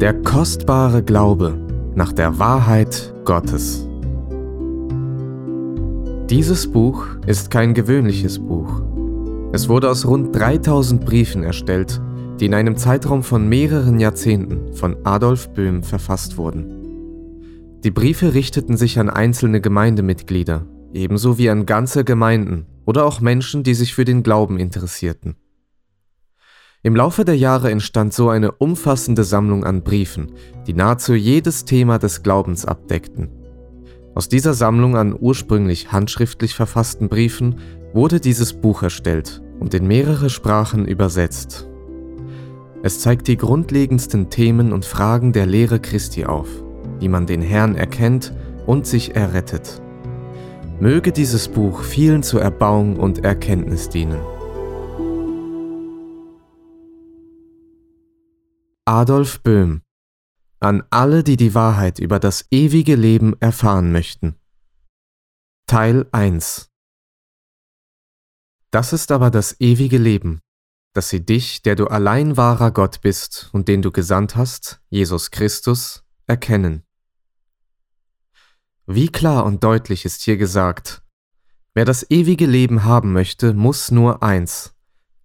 Der kostbare Glaube nach der Wahrheit Gottes. Dieses Buch ist kein gewöhnliches Buch. Es wurde aus rund 3000 Briefen erstellt, die in einem Zeitraum von mehreren Jahrzehnten von Adolf Böhm verfasst wurden. Die Briefe richteten sich an einzelne Gemeindemitglieder, ebenso wie an ganze Gemeinden oder auch Menschen, die sich für den Glauben interessierten. Im Laufe der Jahre entstand so eine umfassende Sammlung an Briefen, die nahezu jedes Thema des Glaubens abdeckten. Aus dieser Sammlung an ursprünglich handschriftlich verfassten Briefen wurde dieses Buch erstellt und in mehrere Sprachen übersetzt. Es zeigt die grundlegendsten Themen und Fragen der Lehre Christi auf, wie man den Herrn erkennt und sich errettet. Möge dieses Buch vielen zur Erbauung und Erkenntnis dienen. Adolf Böhm an alle, die die Wahrheit über das ewige Leben erfahren möchten. Teil 1 Das ist aber das ewige Leben, dass sie dich, der du allein wahrer Gott bist und den du gesandt hast, Jesus Christus, erkennen. Wie klar und deutlich ist hier gesagt, wer das ewige Leben haben möchte, muss nur eins,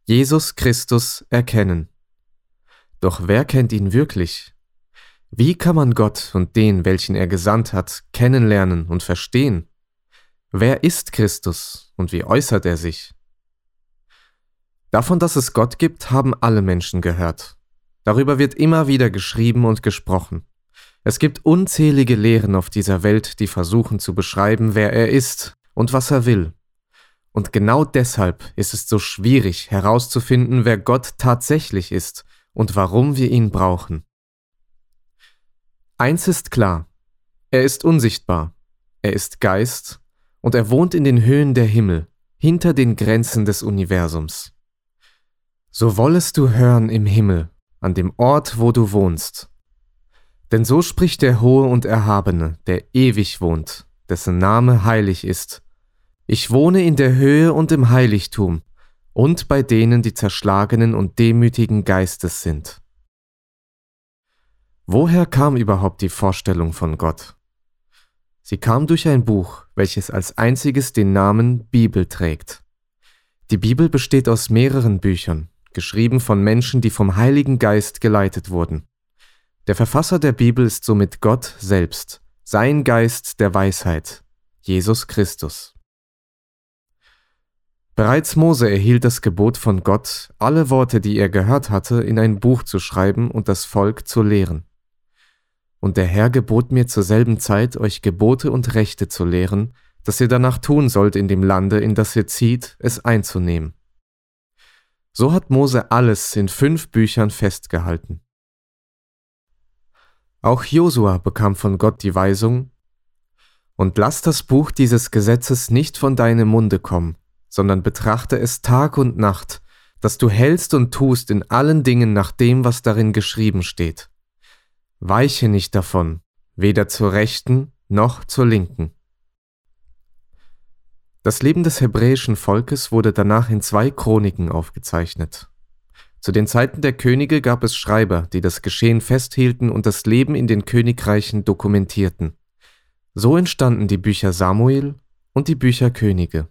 Jesus Christus erkennen. Doch wer kennt ihn wirklich? Wie kann man Gott und den, welchen er gesandt hat, kennenlernen und verstehen? Wer ist Christus und wie äußert er sich? Davon, dass es Gott gibt, haben alle Menschen gehört. Darüber wird immer wieder geschrieben und gesprochen. Es gibt unzählige Lehren auf dieser Welt, die versuchen zu beschreiben, wer er ist und was er will. Und genau deshalb ist es so schwierig herauszufinden, wer Gott tatsächlich ist und warum wir ihn brauchen. Eins ist klar, er ist unsichtbar, er ist Geist und er wohnt in den Höhen der Himmel, hinter den Grenzen des Universums. So wollest du hören im Himmel, an dem Ort, wo du wohnst. Denn so spricht der Hohe und Erhabene, der ewig wohnt, dessen Name heilig ist. Ich wohne in der Höhe und im Heiligtum, und bei denen, die zerschlagenen und demütigen Geistes sind. Woher kam überhaupt die Vorstellung von Gott? Sie kam durch ein Buch, welches als einziges den Namen Bibel trägt. Die Bibel besteht aus mehreren Büchern, geschrieben von Menschen, die vom Heiligen Geist geleitet wurden. Der Verfasser der Bibel ist somit Gott selbst, sein Geist der Weisheit, Jesus Christus. Bereits Mose erhielt das Gebot von Gott, alle Worte, die er gehört hatte, in ein Buch zu schreiben und das Volk zu lehren. Und der Herr gebot mir zur selben Zeit, euch Gebote und Rechte zu lehren, dass ihr danach tun sollt in dem Lande, in das ihr zieht, es einzunehmen. So hat Mose alles in fünf Büchern festgehalten. Auch Josua bekam von Gott die Weisung, und lass das Buch dieses Gesetzes nicht von deinem Munde kommen, sondern betrachte es Tag und Nacht, dass du hältst und tust in allen Dingen nach dem, was darin geschrieben steht. Weiche nicht davon, weder zur rechten noch zur linken. Das Leben des hebräischen Volkes wurde danach in zwei Chroniken aufgezeichnet. Zu den Zeiten der Könige gab es Schreiber, die das Geschehen festhielten und das Leben in den Königreichen dokumentierten. So entstanden die Bücher Samuel und die Bücher Könige.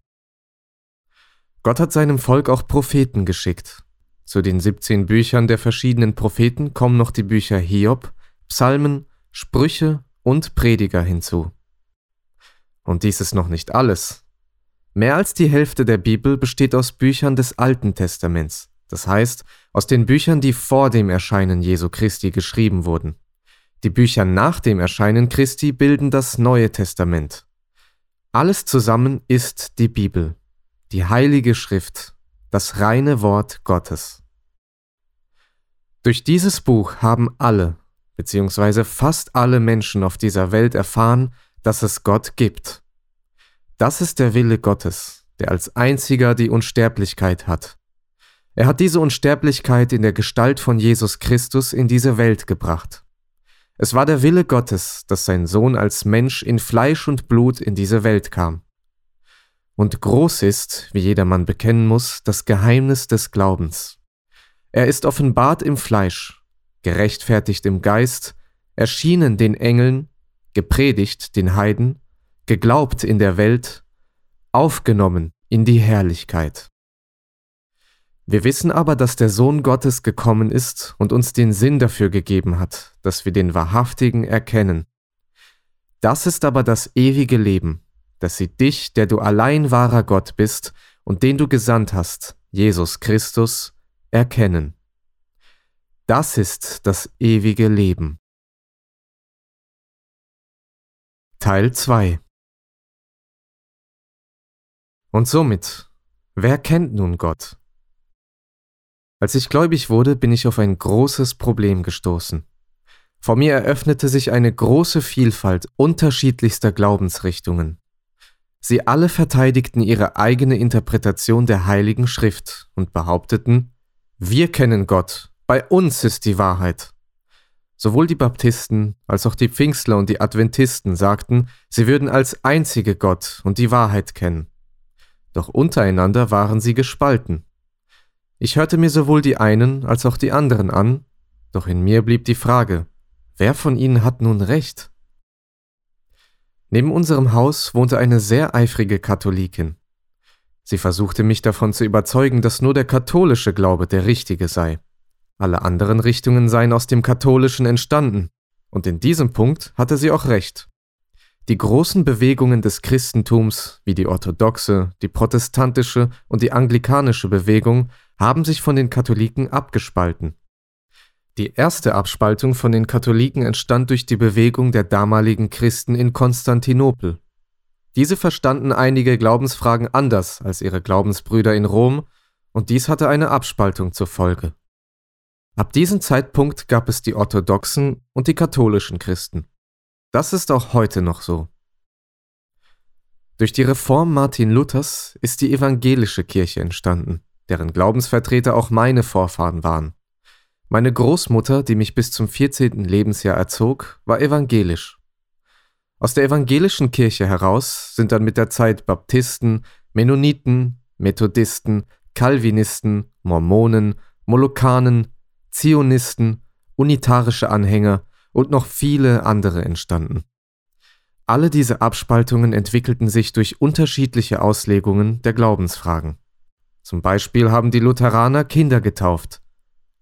Gott hat seinem Volk auch Propheten geschickt. Zu den 17 Büchern der verschiedenen Propheten kommen noch die Bücher Hiob, Psalmen, Sprüche und Prediger hinzu. Und dies ist noch nicht alles. Mehr als die Hälfte der Bibel besteht aus Büchern des Alten Testaments, das heißt aus den Büchern, die vor dem Erscheinen Jesu Christi geschrieben wurden. Die Bücher nach dem Erscheinen Christi bilden das Neue Testament. Alles zusammen ist die Bibel die heilige Schrift, das reine Wort Gottes. Durch dieses Buch haben alle, beziehungsweise fast alle Menschen auf dieser Welt erfahren, dass es Gott gibt. Das ist der Wille Gottes, der als einziger die Unsterblichkeit hat. Er hat diese Unsterblichkeit in der Gestalt von Jesus Christus in diese Welt gebracht. Es war der Wille Gottes, dass sein Sohn als Mensch in Fleisch und Blut in diese Welt kam. Und groß ist, wie jedermann bekennen muss, das Geheimnis des Glaubens. Er ist offenbart im Fleisch, gerechtfertigt im Geist, erschienen den Engeln, gepredigt den Heiden, geglaubt in der Welt, aufgenommen in die Herrlichkeit. Wir wissen aber, dass der Sohn Gottes gekommen ist und uns den Sinn dafür gegeben hat, dass wir den Wahrhaftigen erkennen. Das ist aber das ewige Leben, dass sie dich, der du allein wahrer Gott bist und den du gesandt hast, Jesus Christus, erkennen. Das ist das ewige Leben. Teil 2 Und somit, wer kennt nun Gott? Als ich gläubig wurde, bin ich auf ein großes Problem gestoßen. Vor mir eröffnete sich eine große Vielfalt unterschiedlichster Glaubensrichtungen. Sie alle verteidigten ihre eigene Interpretation der Heiligen Schrift und behaupteten, wir kennen Gott, bei uns ist die Wahrheit. Sowohl die Baptisten als auch die Pfingstler und die Adventisten sagten, sie würden als einzige Gott und die Wahrheit kennen. Doch untereinander waren sie gespalten. Ich hörte mir sowohl die einen als auch die anderen an, doch in mir blieb die Frage, wer von ihnen hat nun recht? Neben unserem Haus wohnte eine sehr eifrige Katholikin. Sie versuchte mich davon zu überzeugen, dass nur der katholische Glaube der richtige sei. Alle anderen Richtungen seien aus dem katholischen entstanden, und in diesem Punkt hatte sie auch recht. Die großen Bewegungen des Christentums, wie die orthodoxe, die protestantische und die anglikanische Bewegung, haben sich von den Katholiken abgespalten. Die erste Abspaltung von den Katholiken entstand durch die Bewegung der damaligen Christen in Konstantinopel. Diese verstanden einige Glaubensfragen anders als ihre Glaubensbrüder in Rom, und dies hatte eine Abspaltung zur Folge. Ab diesem Zeitpunkt gab es die orthodoxen und die katholischen Christen. Das ist auch heute noch so. Durch die Reform Martin Luthers ist die evangelische Kirche entstanden deren Glaubensvertreter auch meine Vorfahren waren. Meine Großmutter, die mich bis zum 14. Lebensjahr erzog, war evangelisch. Aus der evangelischen Kirche heraus sind dann mit der Zeit Baptisten, Mennoniten, Methodisten, Calvinisten, Mormonen, Molokanen, Zionisten, unitarische Anhänger und noch viele andere entstanden. Alle diese Abspaltungen entwickelten sich durch unterschiedliche Auslegungen der Glaubensfragen. Zum Beispiel haben die Lutheraner Kinder getauft.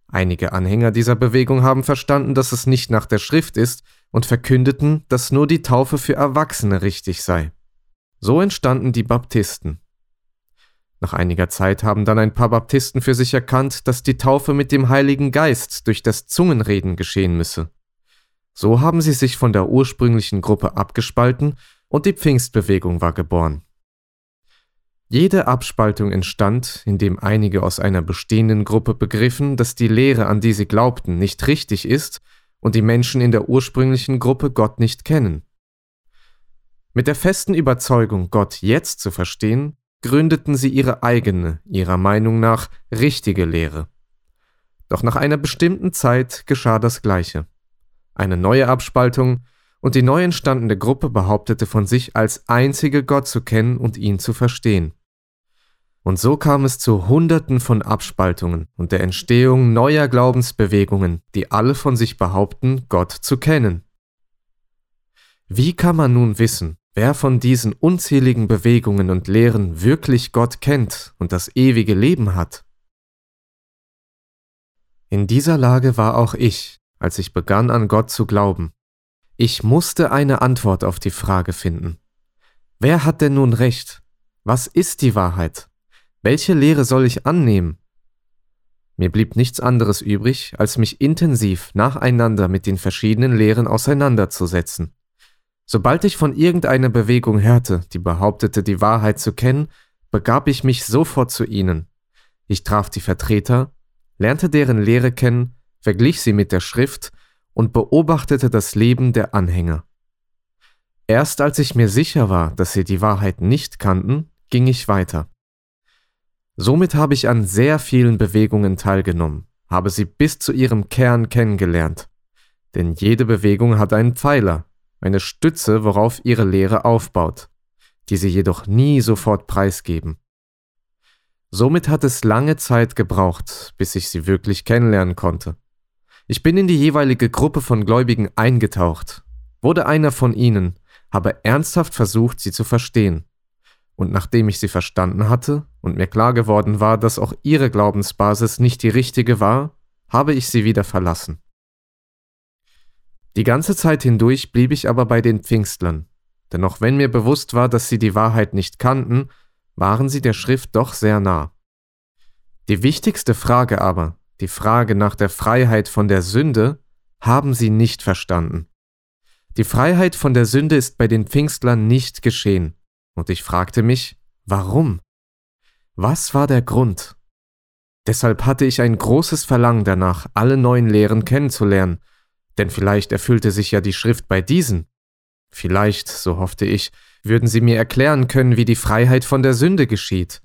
Einige Anhänger dieser Bewegung haben verstanden, dass es nicht nach der Schrift ist und verkündeten, dass nur die Taufe für Erwachsene richtig sei. So entstanden die Baptisten. Nach einiger Zeit haben dann ein paar Baptisten für sich erkannt, dass die Taufe mit dem Heiligen Geist durch das Zungenreden geschehen müsse. So haben sie sich von der ursprünglichen Gruppe abgespalten und die Pfingstbewegung war geboren. Jede Abspaltung entstand, indem einige aus einer bestehenden Gruppe begriffen, dass die Lehre, an die sie glaubten, nicht richtig ist und die Menschen in der ursprünglichen Gruppe Gott nicht kennen. Mit der festen Überzeugung, Gott jetzt zu verstehen, gründeten sie ihre eigene, ihrer Meinung nach richtige Lehre. Doch nach einer bestimmten Zeit geschah das Gleiche. Eine neue Abspaltung, und die neu entstandene Gruppe behauptete von sich als einzige Gott zu kennen und ihn zu verstehen. Und so kam es zu Hunderten von Abspaltungen und der Entstehung neuer Glaubensbewegungen, die alle von sich behaupten, Gott zu kennen. Wie kann man nun wissen, wer von diesen unzähligen Bewegungen und Lehren wirklich Gott kennt und das ewige Leben hat? In dieser Lage war auch ich, als ich begann an Gott zu glauben. Ich musste eine Antwort auf die Frage finden. Wer hat denn nun recht? Was ist die Wahrheit? Welche Lehre soll ich annehmen? Mir blieb nichts anderes übrig, als mich intensiv nacheinander mit den verschiedenen Lehren auseinanderzusetzen. Sobald ich von irgendeiner Bewegung hörte, die behauptete, die Wahrheit zu kennen, begab ich mich sofort zu ihnen. Ich traf die Vertreter, lernte deren Lehre kennen, verglich sie mit der Schrift und beobachtete das Leben der Anhänger. Erst als ich mir sicher war, dass sie die Wahrheit nicht kannten, ging ich weiter. Somit habe ich an sehr vielen Bewegungen teilgenommen, habe sie bis zu ihrem Kern kennengelernt. Denn jede Bewegung hat einen Pfeiler, eine Stütze, worauf ihre Lehre aufbaut, die sie jedoch nie sofort preisgeben. Somit hat es lange Zeit gebraucht, bis ich sie wirklich kennenlernen konnte. Ich bin in die jeweilige Gruppe von Gläubigen eingetaucht, wurde einer von ihnen, habe ernsthaft versucht, sie zu verstehen. Und nachdem ich sie verstanden hatte und mir klar geworden war, dass auch ihre Glaubensbasis nicht die richtige war, habe ich sie wieder verlassen. Die ganze Zeit hindurch blieb ich aber bei den Pfingstlern, denn auch wenn mir bewusst war, dass sie die Wahrheit nicht kannten, waren sie der Schrift doch sehr nah. Die wichtigste Frage aber, die Frage nach der Freiheit von der Sünde, haben sie nicht verstanden. Die Freiheit von der Sünde ist bei den Pfingstlern nicht geschehen, und ich fragte mich, warum? Was war der Grund? Deshalb hatte ich ein großes Verlangen danach, alle neuen Lehren kennenzulernen, denn vielleicht erfüllte sich ja die Schrift bei diesen. Vielleicht, so hoffte ich, würden sie mir erklären können, wie die Freiheit von der Sünde geschieht.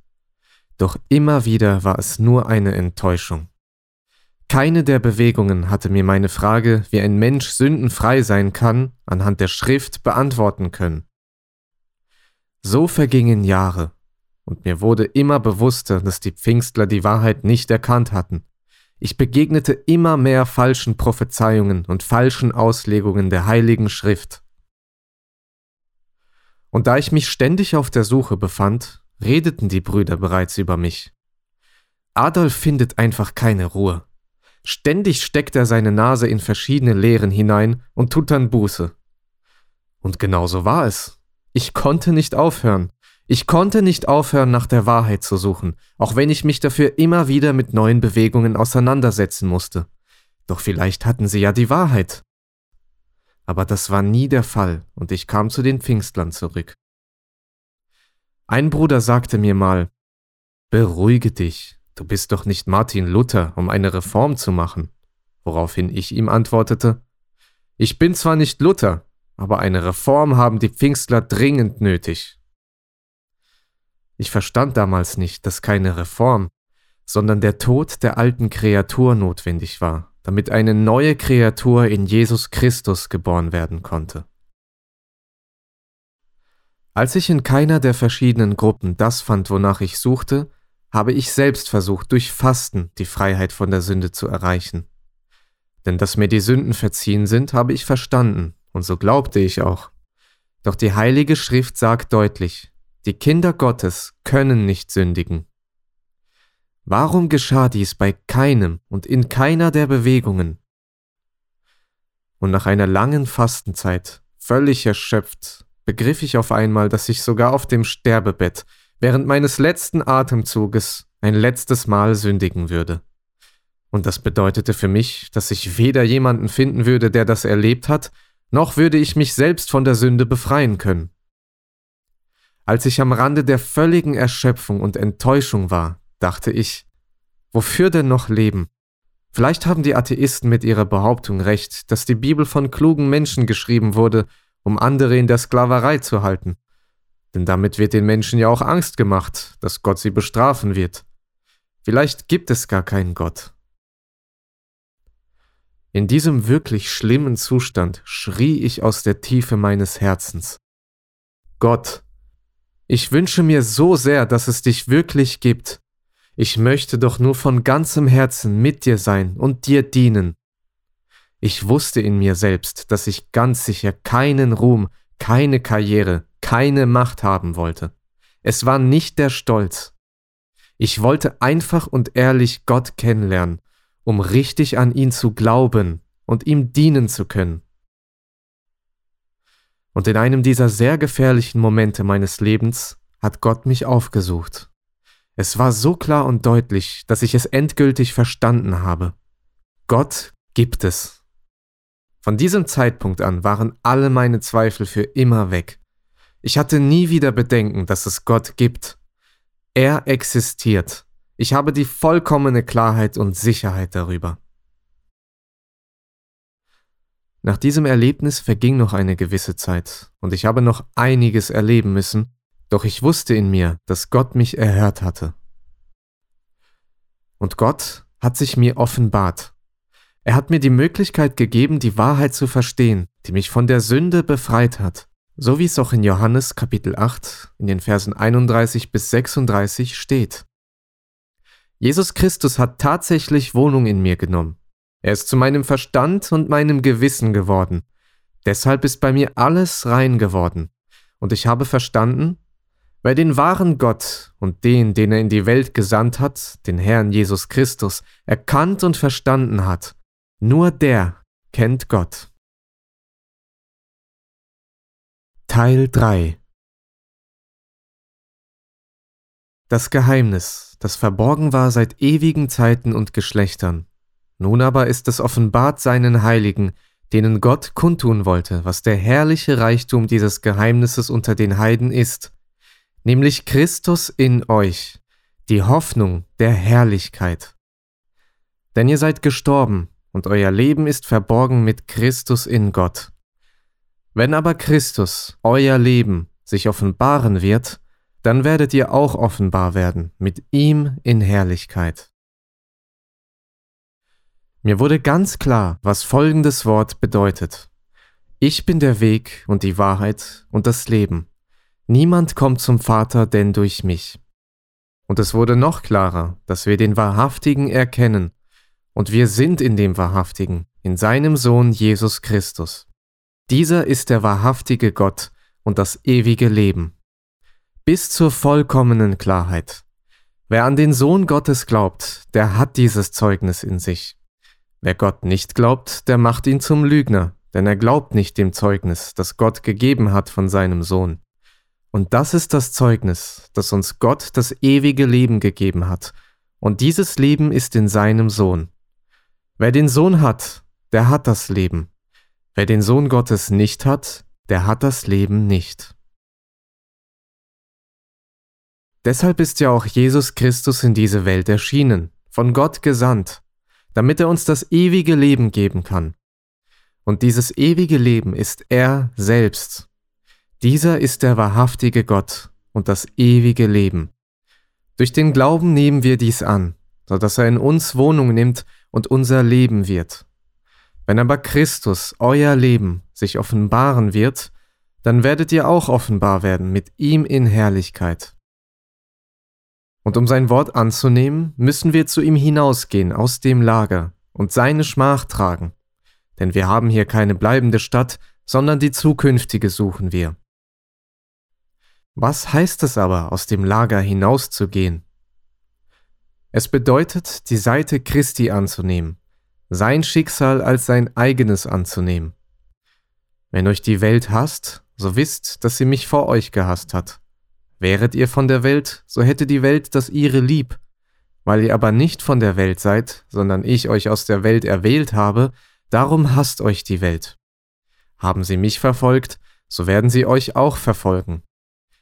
Doch immer wieder war es nur eine Enttäuschung. Keine der Bewegungen hatte mir meine Frage, wie ein Mensch sündenfrei sein kann, anhand der Schrift beantworten können. So vergingen Jahre, und mir wurde immer bewusster, dass die Pfingstler die Wahrheit nicht erkannt hatten. Ich begegnete immer mehr falschen Prophezeiungen und falschen Auslegungen der heiligen Schrift. Und da ich mich ständig auf der Suche befand, redeten die Brüder bereits über mich. Adolf findet einfach keine Ruhe. Ständig steckt er seine Nase in verschiedene Lehren hinein und tut dann Buße. Und genau so war es. Ich konnte nicht aufhören. Ich konnte nicht aufhören, nach der Wahrheit zu suchen, auch wenn ich mich dafür immer wieder mit neuen Bewegungen auseinandersetzen musste. Doch vielleicht hatten sie ja die Wahrheit. Aber das war nie der Fall, und ich kam zu den Pfingstlern zurück. Ein Bruder sagte mir mal, Beruhige dich, du bist doch nicht Martin Luther, um eine Reform zu machen. Woraufhin ich ihm antwortete, Ich bin zwar nicht Luther, aber eine Reform haben die Pfingstler dringend nötig. Ich verstand damals nicht, dass keine Reform, sondern der Tod der alten Kreatur notwendig war, damit eine neue Kreatur in Jesus Christus geboren werden konnte. Als ich in keiner der verschiedenen Gruppen das fand, wonach ich suchte, habe ich selbst versucht, durch Fasten die Freiheit von der Sünde zu erreichen. Denn dass mir die Sünden verziehen sind, habe ich verstanden, und so glaubte ich auch. Doch die Heilige Schrift sagt deutlich, die Kinder Gottes können nicht sündigen. Warum geschah dies bei keinem und in keiner der Bewegungen? Und nach einer langen Fastenzeit, völlig erschöpft, begriff ich auf einmal, dass ich sogar auf dem Sterbebett während meines letzten Atemzuges ein letztes Mal sündigen würde. Und das bedeutete für mich, dass ich weder jemanden finden würde, der das erlebt hat, noch würde ich mich selbst von der Sünde befreien können. Als ich am Rande der völligen Erschöpfung und Enttäuschung war, dachte ich, wofür denn noch leben? Vielleicht haben die Atheisten mit ihrer Behauptung recht, dass die Bibel von klugen Menschen geschrieben wurde, um andere in der Sklaverei zu halten. Denn damit wird den Menschen ja auch Angst gemacht, dass Gott sie bestrafen wird. Vielleicht gibt es gar keinen Gott. In diesem wirklich schlimmen Zustand schrie ich aus der Tiefe meines Herzens. Gott, ich wünsche mir so sehr, dass es dich wirklich gibt. Ich möchte doch nur von ganzem Herzen mit dir sein und dir dienen. Ich wusste in mir selbst, dass ich ganz sicher keinen Ruhm, keine Karriere, keine Macht haben wollte. Es war nicht der Stolz. Ich wollte einfach und ehrlich Gott kennenlernen, um richtig an ihn zu glauben und ihm dienen zu können. Und in einem dieser sehr gefährlichen Momente meines Lebens hat Gott mich aufgesucht. Es war so klar und deutlich, dass ich es endgültig verstanden habe. Gott gibt es. Von diesem Zeitpunkt an waren alle meine Zweifel für immer weg. Ich hatte nie wieder Bedenken, dass es Gott gibt. Er existiert. Ich habe die vollkommene Klarheit und Sicherheit darüber. Nach diesem Erlebnis verging noch eine gewisse Zeit, und ich habe noch einiges erleben müssen, doch ich wusste in mir, dass Gott mich erhört hatte. Und Gott hat sich mir offenbart. Er hat mir die Möglichkeit gegeben, die Wahrheit zu verstehen, die mich von der Sünde befreit hat, so wie es auch in Johannes Kapitel 8 in den Versen 31 bis 36 steht. Jesus Christus hat tatsächlich Wohnung in mir genommen Er ist zu meinem Verstand und meinem Gewissen geworden. Deshalb ist bei mir alles rein geworden. Und ich habe verstanden, wer den wahren Gott und den, den er in die Welt gesandt hat, den Herrn Jesus Christus, erkannt und verstanden hat, nur der kennt Gott. Teil 3 Das Geheimnis, das verborgen war seit ewigen Zeiten und Geschlechtern. Nun aber ist es offenbart seinen Heiligen, denen Gott kundtun wollte, was der herrliche Reichtum dieses Geheimnisses unter den Heiden ist, nämlich Christus in euch, die Hoffnung der Herrlichkeit. Denn ihr seid gestorben, und euer Leben ist verborgen mit Christus in Gott. Wenn aber Christus, euer Leben, sich offenbaren wird, dann werdet ihr auch offenbar werden mit ihm in Herrlichkeit. Mir wurde ganz klar, was folgendes Wort bedeutet. Ich bin der Weg und die Wahrheit und das Leben. Niemand kommt zum Vater denn durch mich. Und es wurde noch klarer, dass wir den Wahrhaftigen erkennen, und wir sind in dem Wahrhaftigen, in seinem Sohn Jesus Christus. Dieser ist der wahrhaftige Gott und das ewige Leben bis zur vollkommenen Klarheit. Wer an den Sohn Gottes glaubt, der hat dieses Zeugnis in sich. Wer Gott nicht glaubt, der macht ihn zum Lügner, denn er glaubt nicht dem Zeugnis, das Gott gegeben hat von seinem Sohn. Und das ist das Zeugnis, das uns Gott das ewige Leben gegeben hat, und dieses Leben ist in seinem Sohn. Wer den Sohn hat, der hat das Leben. Wer den Sohn Gottes nicht hat, der hat das Leben nicht. Deshalb ist ja auch Jesus Christus in diese Welt erschienen, von Gott gesandt, damit er uns das ewige Leben geben kann. Und dieses ewige Leben ist er selbst. Dieser ist der wahrhaftige Gott und das ewige Leben. Durch den Glauben nehmen wir dies an, so dass er in uns Wohnung nimmt und unser Leben wird. Wenn aber Christus, euer Leben, sich offenbaren wird, dann werdet ihr auch offenbar werden mit ihm in Herrlichkeit. Und um sein Wort anzunehmen, müssen wir zu ihm hinausgehen aus dem Lager und seine Schmach tragen. Denn wir haben hier keine bleibende Stadt, sondern die zukünftige suchen wir. Was heißt es aber, aus dem Lager hinauszugehen? Es bedeutet, die Seite Christi anzunehmen, sein Schicksal als sein eigenes anzunehmen. Wenn euch die Welt hasst, so wisst, dass sie mich vor euch gehasst hat. Wäret ihr von der Welt, so hätte die Welt das ihre lieb. Weil ihr aber nicht von der Welt seid, sondern ich euch aus der Welt erwählt habe, darum hasst euch die Welt. Haben sie mich verfolgt, so werden sie euch auch verfolgen.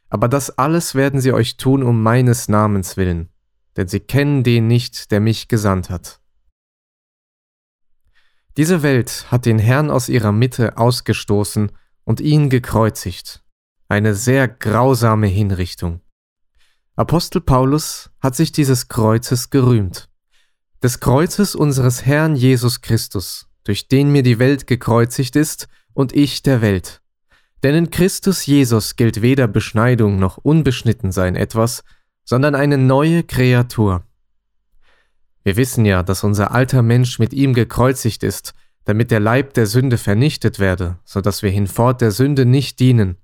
Aber das alles werden sie euch tun um meines Namens willen, denn sie kennen den nicht, der mich gesandt hat. Diese Welt hat den Herrn aus ihrer Mitte ausgestoßen und ihn gekreuzigt. Eine sehr grausame Hinrichtung. Apostel Paulus hat sich dieses Kreuzes gerühmt. Des Kreuzes unseres Herrn Jesus Christus, durch den mir die Welt gekreuzigt ist und ich der Welt. Denn in Christus Jesus gilt weder Beschneidung noch Unbeschnittensein etwas, sondern eine neue Kreatur. Wir wissen ja, dass unser alter Mensch mit ihm gekreuzigt ist, damit der Leib der Sünde vernichtet werde, so dass wir hinfort der Sünde nicht dienen.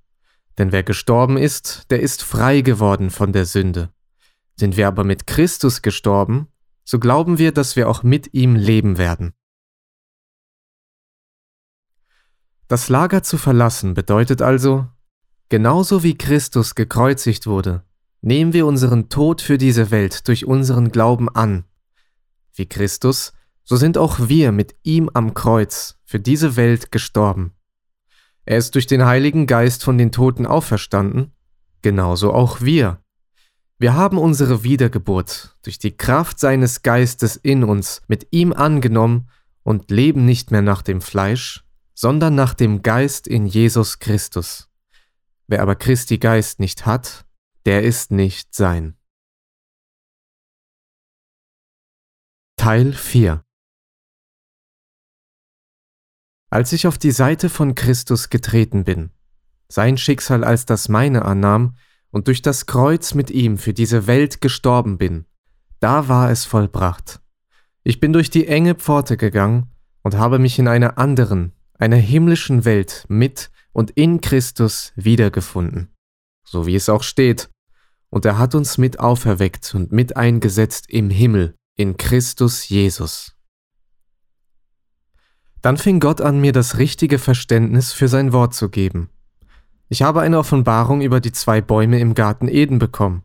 Denn wer gestorben ist, der ist frei geworden von der Sünde. Sind wir aber mit Christus gestorben, so glauben wir, dass wir auch mit ihm leben werden. Das Lager zu verlassen bedeutet also, genauso wie Christus gekreuzigt wurde, nehmen wir unseren Tod für diese Welt durch unseren Glauben an. Wie Christus, so sind auch wir mit ihm am Kreuz für diese Welt gestorben. Er ist durch den Heiligen Geist von den Toten auferstanden, genauso auch wir. Wir haben unsere Wiedergeburt durch die Kraft seines Geistes in uns mit ihm angenommen und leben nicht mehr nach dem Fleisch, sondern nach dem Geist in Jesus Christus. Wer aber Christi Geist nicht hat, der ist nicht sein. Teil 4 Als ich auf die Seite von Christus getreten bin, sein Schicksal als das meine annahm und durch das Kreuz mit ihm für diese Welt gestorben bin, da war es vollbracht. Ich bin durch die enge Pforte gegangen und habe mich in einer anderen, einer himmlischen Welt mit und in Christus wiedergefunden. So wie es auch steht. Und er hat uns mit auferweckt und mit eingesetzt im Himmel, in Christus Jesus. Dann fing Gott an, mir das richtige Verständnis für sein Wort zu geben. Ich habe eine Offenbarung über die zwei Bäume im Garten Eden bekommen.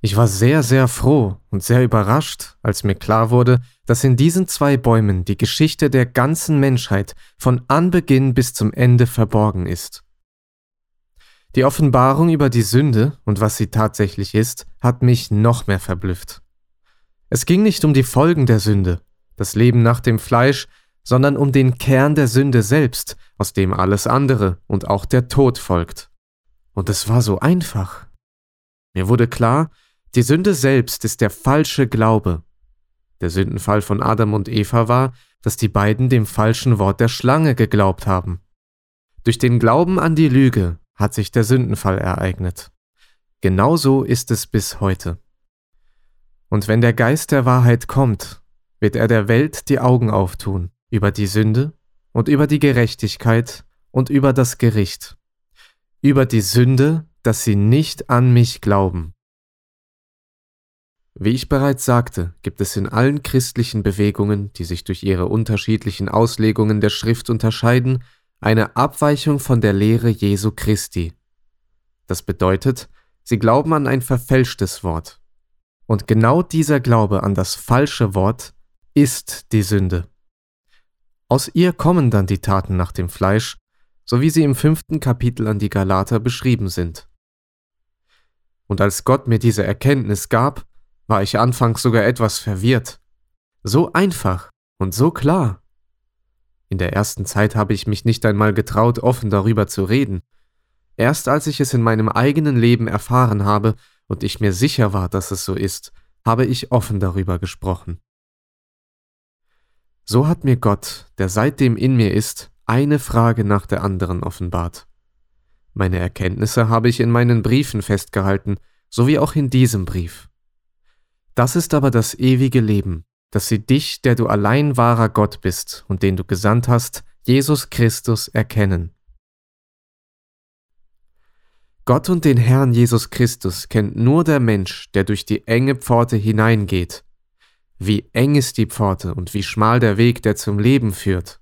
Ich war sehr, sehr froh und sehr überrascht, als mir klar wurde, dass in diesen zwei Bäumen die Geschichte der ganzen Menschheit von Anbeginn bis zum Ende verborgen ist. Die Offenbarung über die Sünde und was sie tatsächlich ist, hat mich noch mehr verblüfft. Es ging nicht um die Folgen der Sünde, das Leben nach dem Fleisch, sondern um den Kern der Sünde selbst, aus dem alles andere und auch der Tod folgt. Und es war so einfach. Mir wurde klar, die Sünde selbst ist der falsche Glaube. Der Sündenfall von Adam und Eva war, dass die beiden dem falschen Wort der Schlange geglaubt haben. Durch den Glauben an die Lüge hat sich der Sündenfall ereignet. Genauso ist es bis heute. Und wenn der Geist der Wahrheit kommt, wird er der Welt die Augen auftun über die Sünde und über die Gerechtigkeit und über das Gericht, über die Sünde, dass sie nicht an mich glauben wie ich bereits sagte, gibt es in allen christlichen Bewegungen, die sich durch ihre unterschiedlichen Auslegungen der Schrift unterscheiden, eine Abweichung von der Lehre Jesu Christi. Das bedeutet, sie glauben an ein verfälschtes Wort. Und genau dieser Glaube an das falsche Wort ist die Sünde. Aus ihr kommen dann die Taten nach dem Fleisch, so wie sie im fünften Kapitel an die Galater beschrieben sind. Und als Gott mir diese Erkenntnis gab, war ich anfangs sogar etwas verwirrt. So einfach und so klar. In der ersten Zeit habe ich mich nicht einmal getraut, offen darüber zu reden. Erst als ich es in meinem eigenen Leben erfahren habe und ich mir sicher war, dass es so ist, habe ich offen darüber gesprochen. So hat mir Gott, der seitdem in mir ist, eine Frage nach der anderen offenbart. Meine Erkenntnisse habe ich in meinen Briefen festgehalten, so wie auch in diesem Brief. Das ist aber das ewige Leben, dass sie dich, der du allein wahrer Gott bist und den du gesandt hast, Jesus Christus, erkennen. Gott und den Herrn Jesus Christus kennt nur der Mensch, der durch die enge Pforte hineingeht. Wie eng ist die Pforte und wie schmal der Weg, der zum Leben führt.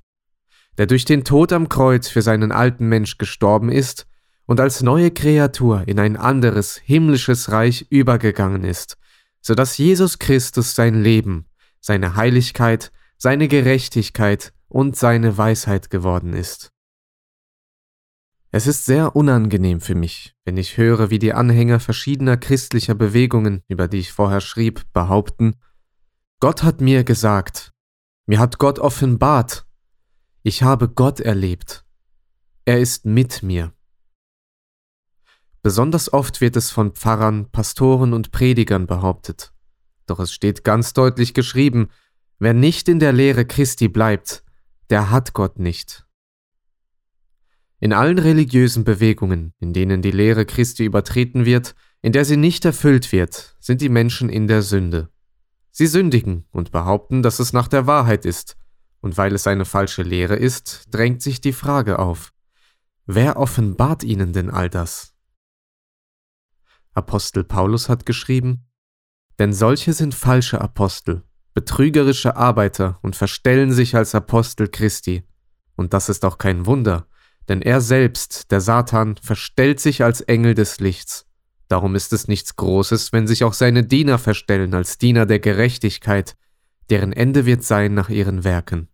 Der durch den Tod am Kreuz für seinen alten Mensch gestorben ist und als neue Kreatur in ein anderes himmlisches Reich übergegangen ist so dass Jesus Christus sein Leben, seine Heiligkeit, seine Gerechtigkeit und seine Weisheit geworden ist. Es ist sehr unangenehm für mich, wenn ich höre, wie die Anhänger verschiedener christlicher Bewegungen, über die ich vorher schrieb, behaupten, Gott hat mir gesagt, mir hat Gott offenbart, ich habe Gott erlebt, er ist mit mir. Besonders oft wird es von Pfarrern, Pastoren und Predigern behauptet. Doch es steht ganz deutlich geschrieben, wer nicht in der Lehre Christi bleibt, der hat Gott nicht. In allen religiösen Bewegungen, in denen die Lehre Christi übertreten wird, in der sie nicht erfüllt wird, sind die Menschen in der Sünde. Sie sündigen und behaupten, dass es nach der Wahrheit ist, und weil es eine falsche Lehre ist, drängt sich die Frage auf, wer offenbart ihnen denn all das? Apostel Paulus hat geschrieben, denn solche sind falsche Apostel, betrügerische Arbeiter und verstellen sich als Apostel Christi. Und das ist auch kein Wunder, denn er selbst, der Satan, verstellt sich als Engel des Lichts. Darum ist es nichts Großes, wenn sich auch seine Diener verstellen als Diener der Gerechtigkeit, deren Ende wird sein nach ihren Werken.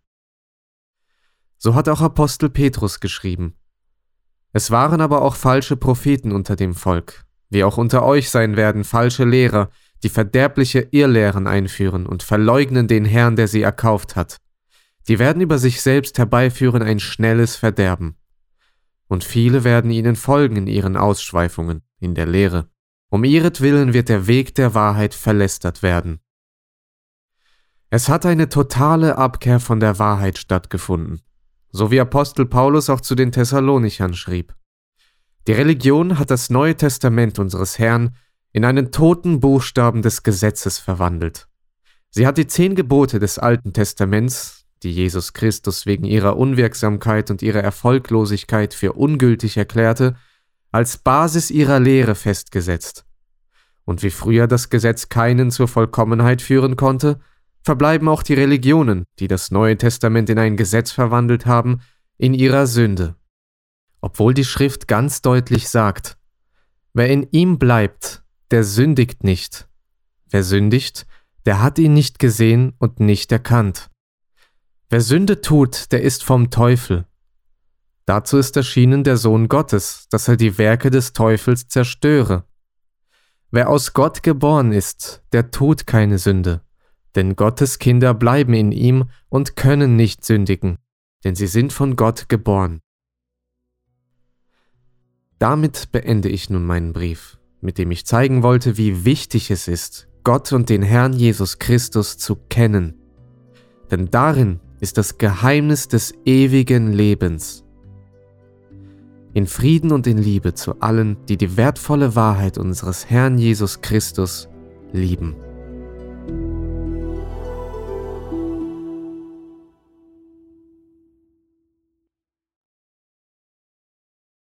So hat auch Apostel Petrus geschrieben. Es waren aber auch falsche Propheten unter dem Volk, wie auch unter euch sein werden falsche Lehrer, die verderbliche Irrlehren einführen und verleugnen den Herrn, der sie erkauft hat. Die werden über sich selbst herbeiführen ein schnelles Verderben. Und viele werden ihnen folgen in ihren Ausschweifungen, in der Lehre. Um ihretwillen wird der Weg der Wahrheit verlästert werden. Es hat eine totale Abkehr von der Wahrheit stattgefunden, so wie Apostel Paulus auch zu den Thessalonichern schrieb. Die Religion hat das Neue Testament unseres Herrn in einen toten Buchstaben des Gesetzes verwandelt. Sie hat die zehn Gebote des Alten Testaments, die Jesus Christus wegen ihrer Unwirksamkeit und ihrer Erfolglosigkeit für ungültig erklärte, als Basis ihrer Lehre festgesetzt. Und wie früher das Gesetz keinen zur Vollkommenheit führen konnte, verbleiben auch die Religionen, die das Neue Testament in ein Gesetz verwandelt haben, in ihrer Sünde. Obwohl die Schrift ganz deutlich sagt, wer in ihm bleibt, der sündigt nicht. Wer sündigt, der hat ihn nicht gesehen und nicht erkannt. Wer Sünde tut, der ist vom Teufel. Dazu ist erschienen der Sohn Gottes, dass er die Werke des Teufels zerstöre. Wer aus Gott geboren ist, der tut keine Sünde, denn Gottes Kinder bleiben in ihm und können nicht sündigen, denn sie sind von Gott geboren. Damit beende ich nun meinen Brief, mit dem ich zeigen wollte, wie wichtig es ist, Gott und den Herrn Jesus Christus zu kennen. Denn darin ist das Geheimnis des ewigen Lebens. In Frieden und in Liebe zu allen, die die wertvolle Wahrheit unseres Herrn Jesus Christus lieben.